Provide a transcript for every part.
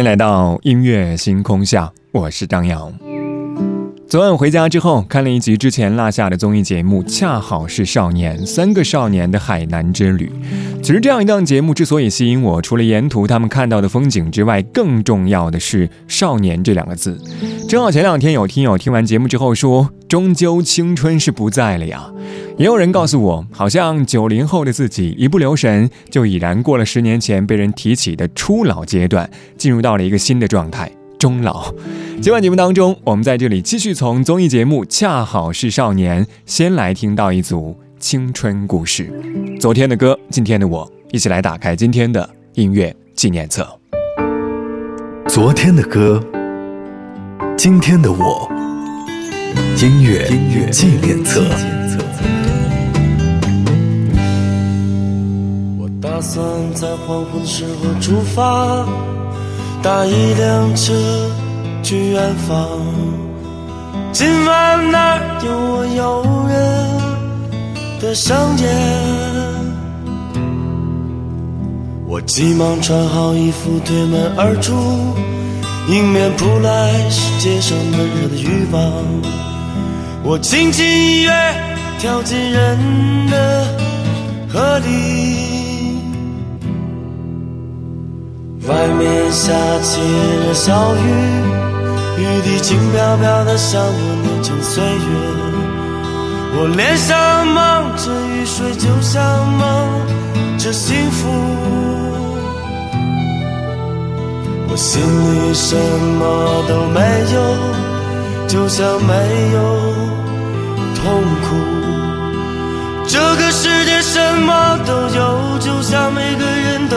欢迎来到音乐星空下，我是张扬。昨晚回家之后，看了一集之前落下的综艺节目《恰好是少年》，三个少年的海南之旅。其实这样一档节目之所以吸引我，除了沿途他们看到的风景之外，更重要的是“少年”这两个字。正好前两天有听友听完节目之后说：“终究青春是不在了呀。”也有人告诉我，好像九零后的自己一不留神，就已然过了十年前被人提起的初老阶段，进入到了一个新的状态——中老。今晚节目当中，我们在这里继续从综艺节目《恰好是少年》先来听到一组青春故事。昨天的歌，今天的我，一起来打开今天的音乐纪念册。昨天的歌，今天的我，音乐纪念册。我打算在黄昏时候出发，搭一辆车去远方。今晚那儿有我诱人的香烟。我急忙穿好衣服，推门而出，迎面扑来是街上闷热的欲望。我轻轻一跃，跳进人的河里。外面下起了小雨，雨滴轻飘飘的，像我年轻岁月。我脸上蒙着雨水，就像蒙着幸福。我心里什么都没有，就像没有痛苦。这个世界什么都有，就像每个人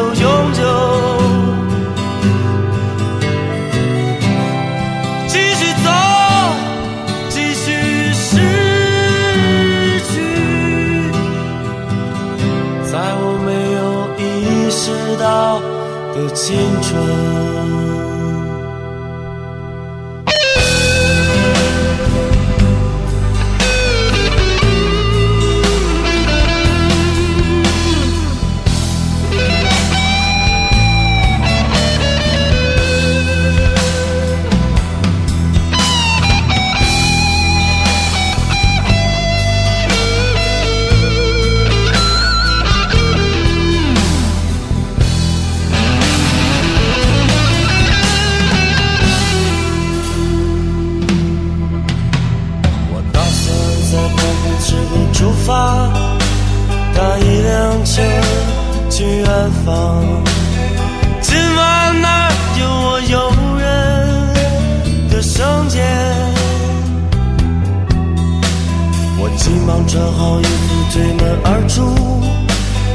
忙穿好衣服，推门而出，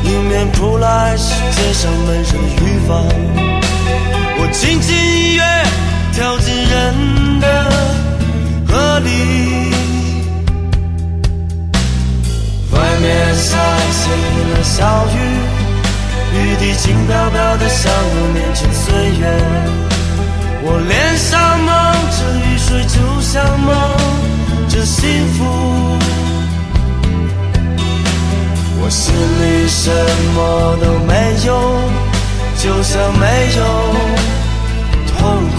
迎面扑来是街上闷热的雨风。我轻轻一跃，跳进人的河里。外面下起了小雨，雨滴轻飘飘的向我面前岁月。我脸上蒙着雨水，就像蒙着幸福。什么都没有就像没有痛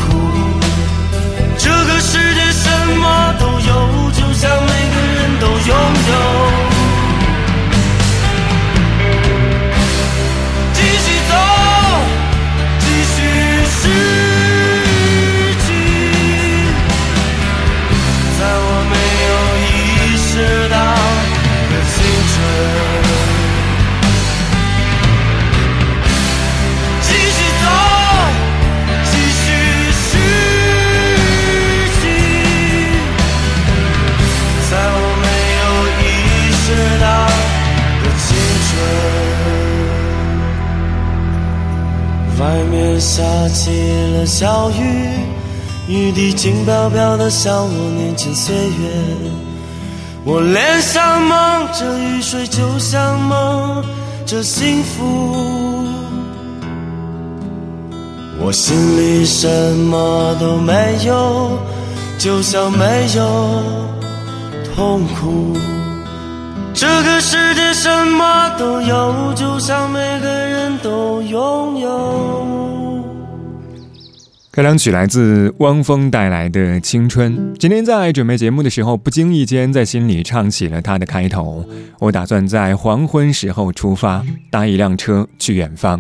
外面下起了小雨，雨滴轻飘飘的，像我年轻岁月。我脸上蒙着雨水，就像蒙着幸福。我心里什么都没有，就像没有痛苦。这个世界什么都有，就像每个人都拥有。开场曲来自汪峰带来的《青春》。今天在准备节目的时候，不经意间在心里唱起了他的开头。我打算在黄昏时候出发，搭一辆车去远方。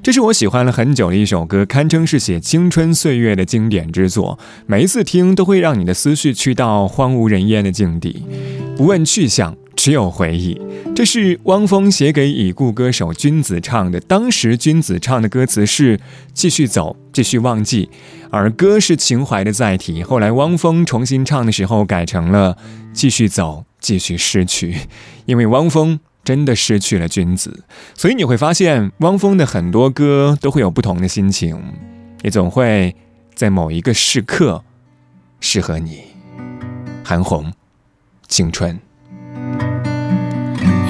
这是我喜欢了很久的一首歌，堪称是写青春岁月的经典之作。每一次听，都会让你的思绪去到荒无人烟的境地，不问去向。只有回忆，这是汪峰写给已故歌手君子唱的。当时君子唱的歌词是“继续走，继续忘记”，而歌是情怀的载体。后来汪峰重新唱的时候，改成了“继续走，继续失去”，因为汪峰真的失去了君子。所以你会发现，汪峰的很多歌都会有不同的心情，也总会在某一个时刻适合你。韩红，青春。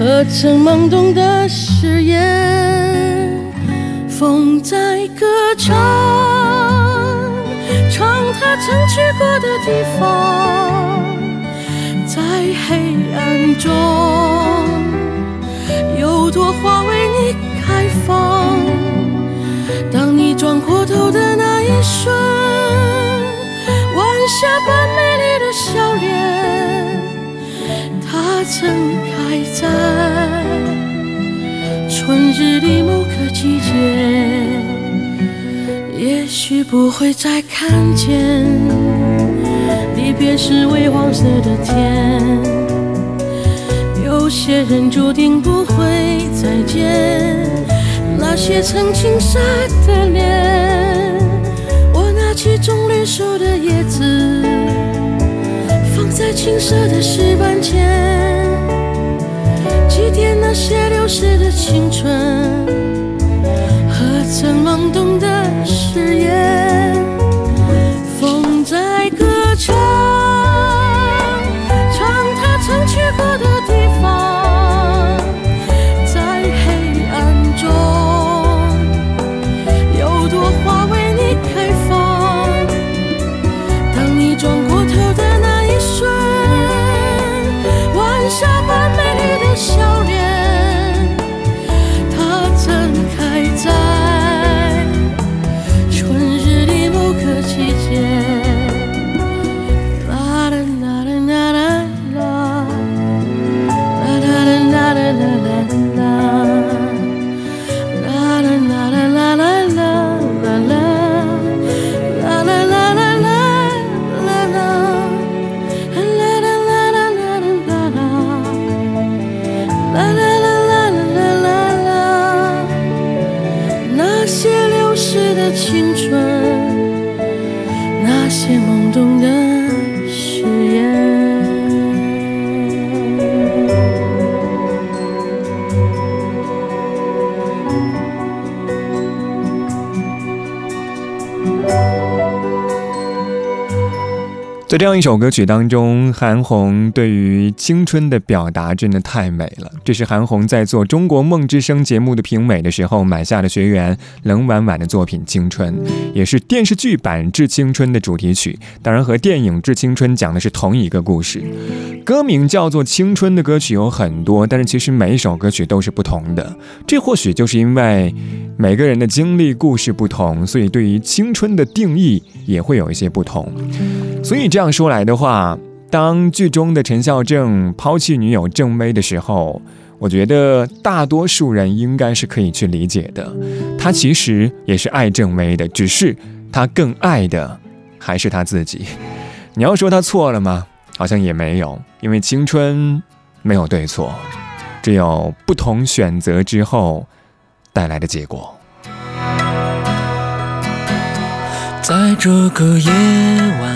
何曾懵懂的誓言？风在歌唱，唱他曾去过的地方。在黑暗中，有朵花为你开放。当你转过头的那一瞬，晚霞般美丽的笑脸，它曾开在春日里某个季节，也许不会再看见离别时微黄色的天。有些人注定不会再见，那些曾青涩的脸。我拿起棕榈树的叶子，在青涩的石板前。祭奠那些流逝的青春，和曾懵懂的誓言？在这样一首歌曲当中，韩红对于青春的表达真的太美了。这是韩红在做《中国梦之声》节目的评委的时候买下的学员冷婉婉的作品《青春》，也是电视剧版《致青春》的主题曲。当然，和电影《致青春》讲的是同一个故事。歌名叫做《青春》的歌曲有很多，但是其实每一首歌曲都是不同的。这或许就是因为每个人的经历故事不同，所以对于青春的定义也会有一些不同。所以这这样说来的话，当剧中的陈孝正抛弃女友郑薇的时候，我觉得大多数人应该是可以去理解的。他其实也是爱郑薇的，只是他更爱的还是他自己。你要说他错了吗？好像也没有，因为青春没有对错，只有不同选择之后带来的结果。在这个夜晚，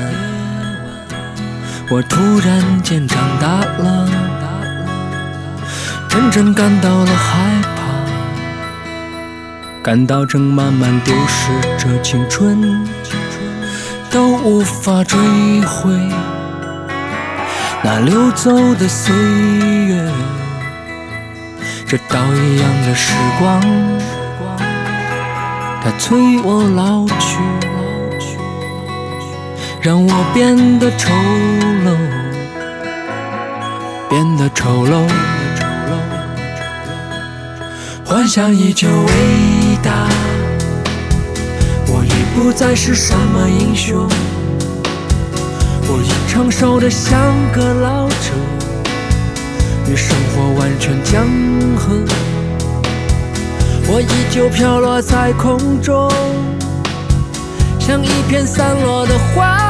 我突然间长大了，真正感到了害怕，感到正慢慢丢失着青春，都无法追回那流走的岁月，这刀一样的时光，它催我老去。让我变得丑，变得丑陋。幻想依旧伟大，我已不再是什么英雄，我已成熟的像个老者，与生活完全僵合。我依旧飘落在空中。像一片散落的花，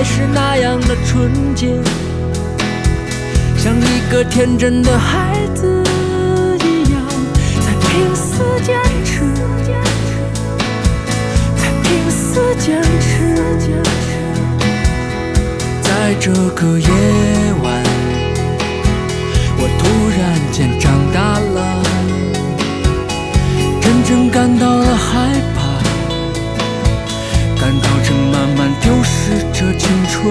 还是那样的纯洁，像一个天真的孩子一样，在拼死坚持，在拼死坚持。在这个夜青春，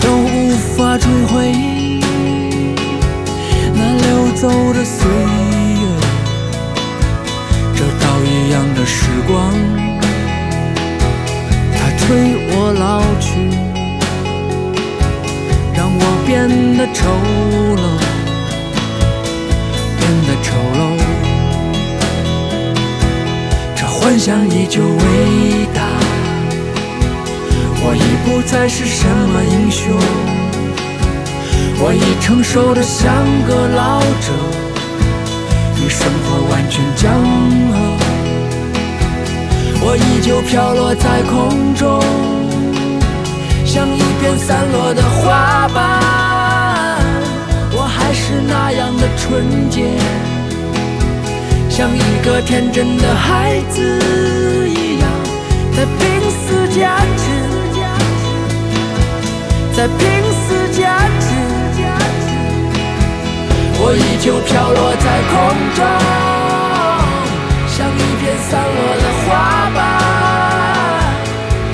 都无法追回那流走的岁月。这刀一样的时光，它催我老去，让我变得丑陋，变得丑陋。这幻想依旧伟大。我已不再是什么英雄，我已成熟的像个老者，与生活完全僵合。我依旧飘落在空中，像一片散落的花瓣。我还是那样的纯洁，像一个天真的孩子一样，在拼死坚持。在拼死坚持，我依旧飘落在空中，像一片散落的花瓣。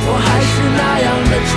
我还是那样的纯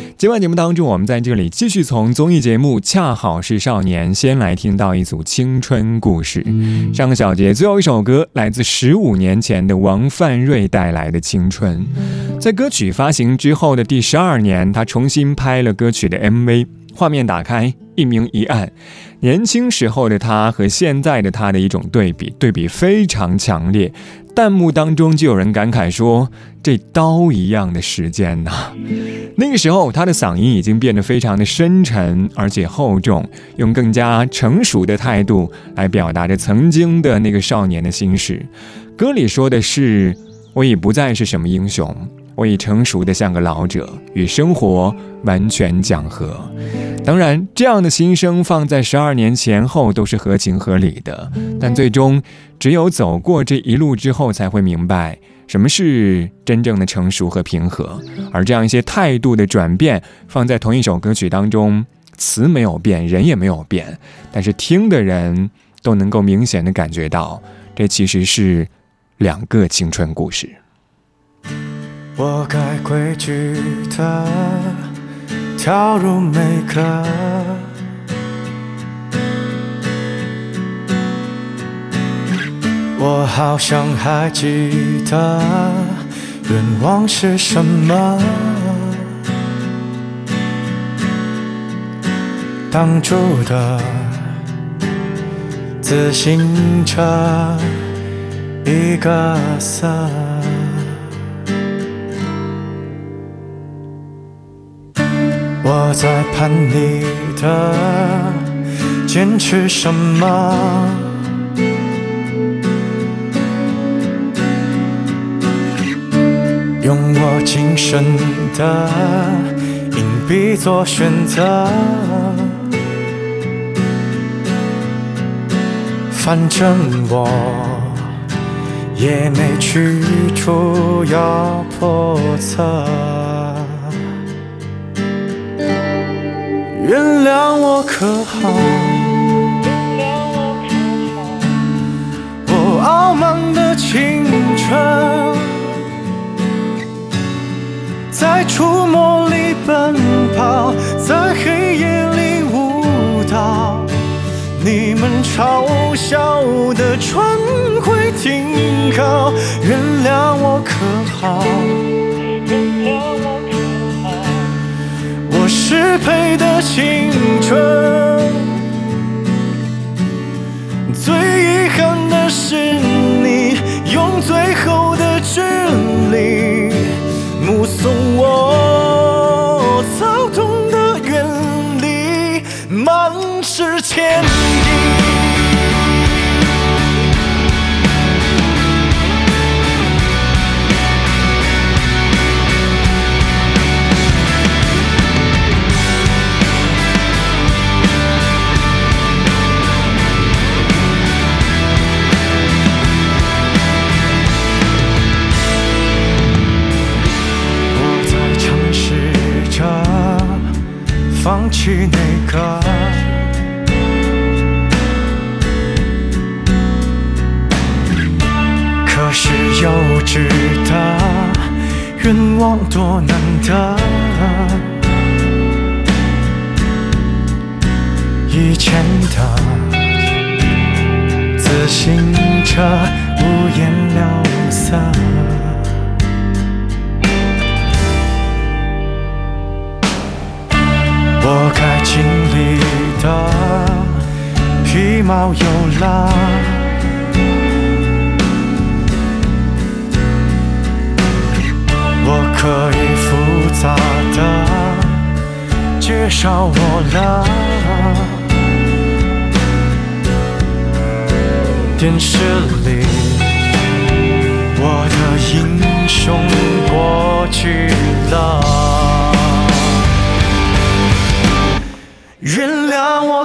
今晚节目当中，我们在这里继续从综艺节目《恰好是少年》先来听到一组青春故事。上个小节最后一首歌来自十五年前的王范瑞带来的《青春》。在歌曲发行之后的第十二年，他重新拍了歌曲的 MV，画面打开，一明一暗，年轻时候的他和现在的他的一种对比，对比非常强烈。弹幕当中就有人感慨说：“这刀一样的时间呐！” 那个时候，他的嗓音已经变得非常的深沉而且厚重，用更加成熟的态度来表达着曾经的那个少年的心事。歌里说的是：“我已不再是什么英雄，我已成熟的像个老者，与生活完全讲和。”当然，这样的心声放在十二年前后都是合情合理的，但最终只有走过这一路之后，才会明白什么是真正的成熟和平和。而这样一些态度的转变，放在同一首歌曲当中，词没有变，人也没有变，但是听的人都能够明显的感觉到，这其实是两个青春故事。我该规矩的。跳入每个，我好像还记得愿望是什么。挡住的自行车，一个色。我在盼你的坚持什么？用我今生的硬币做选择，反正我也没去处要破测。原谅我可好？我傲慢的青春，在触摸里奔跑，在黑夜里舞蹈。你们嘲笑的船会停靠。原谅我可好？我失陪的青春，最遗憾的是你用最后的距离愿望多难得。以前的自行车五颜六色。我该经历的皮毛有了，缺少我了。电视里我的英雄过去了。原谅我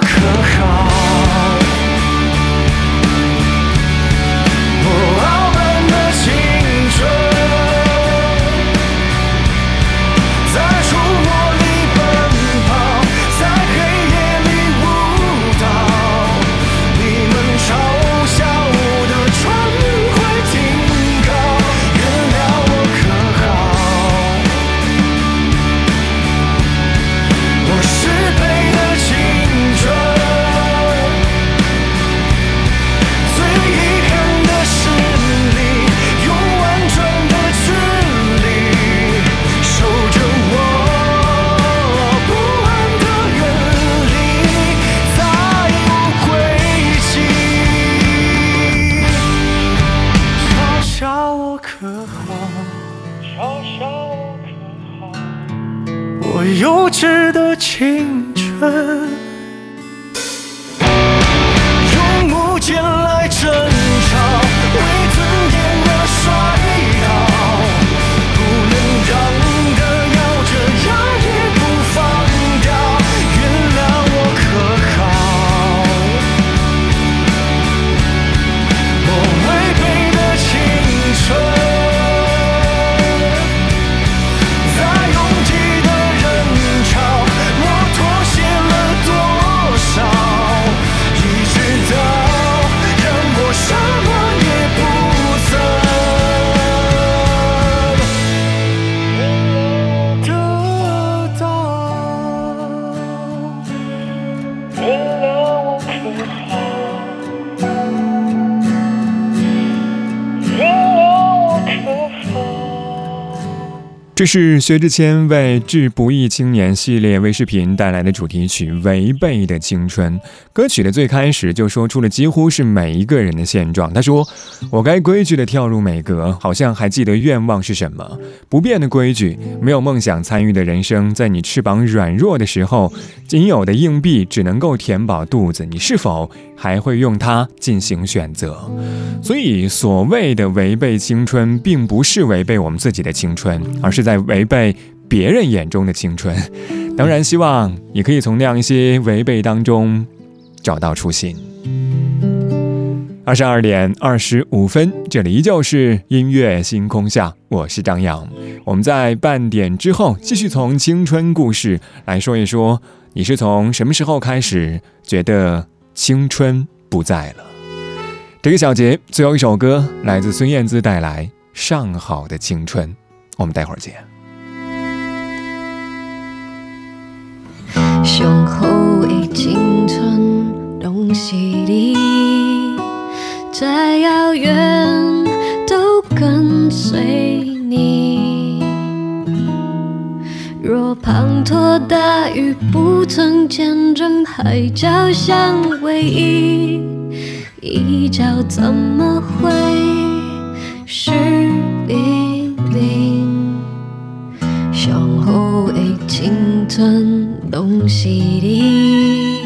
是薛之谦为《致不易青年》系列微视频带来的主题曲《违背的青春》。歌曲的最开始就说出了几乎是每一个人的现状。他说：“我该规矩地跳入每格，好像还记得愿望是什么。不变的规矩，没有梦想参与的人生，在你翅膀软弱的时候，仅有的硬币只能够填饱肚子。你是否还会用它进行选择？所以，所谓的违背青春，并不是违背我们自己的青春，而是在违背别人眼中的青春。当然，希望你可以从那样一些违背当中找到初心。二十二点二十五分，这里依旧是音乐星空下，我是张扬。我们在半点之后继续从青春故事来说一说，你是从什么时候开始觉得青春不在了？这个小节最后一首歌来自孙燕姿带来《上好的青春》，我们待会儿见。上好的青春拢是你，在遥远滂沱大雨不曾见证海角相偎依，一觉怎么会是冰冰？上好的青春拢是你，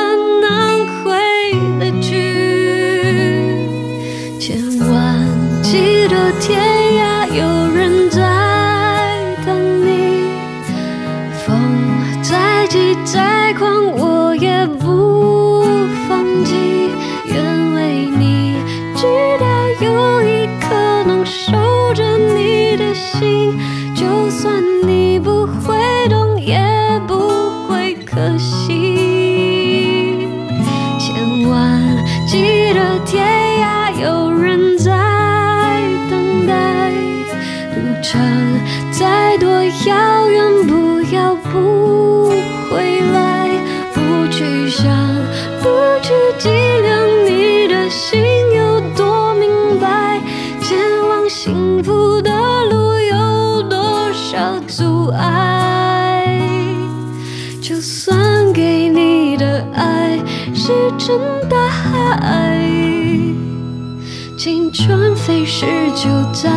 飞逝就再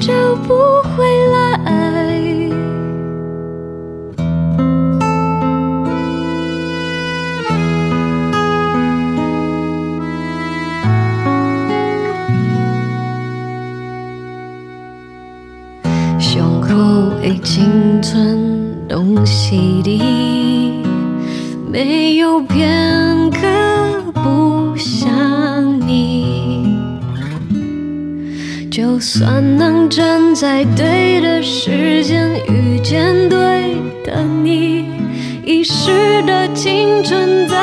找不回站在对的时间遇见对的你，遗失的青春怎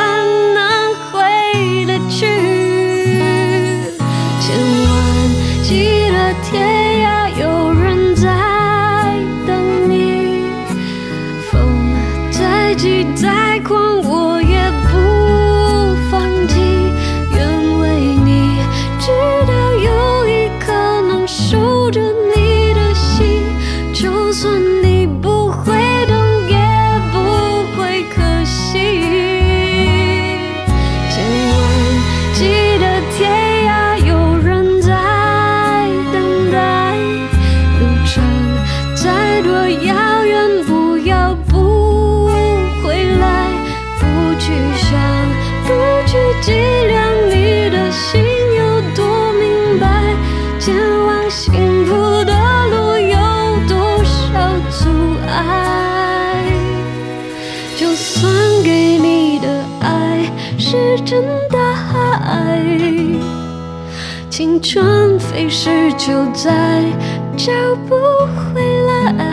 真的爱，青春飞逝就在找不回来。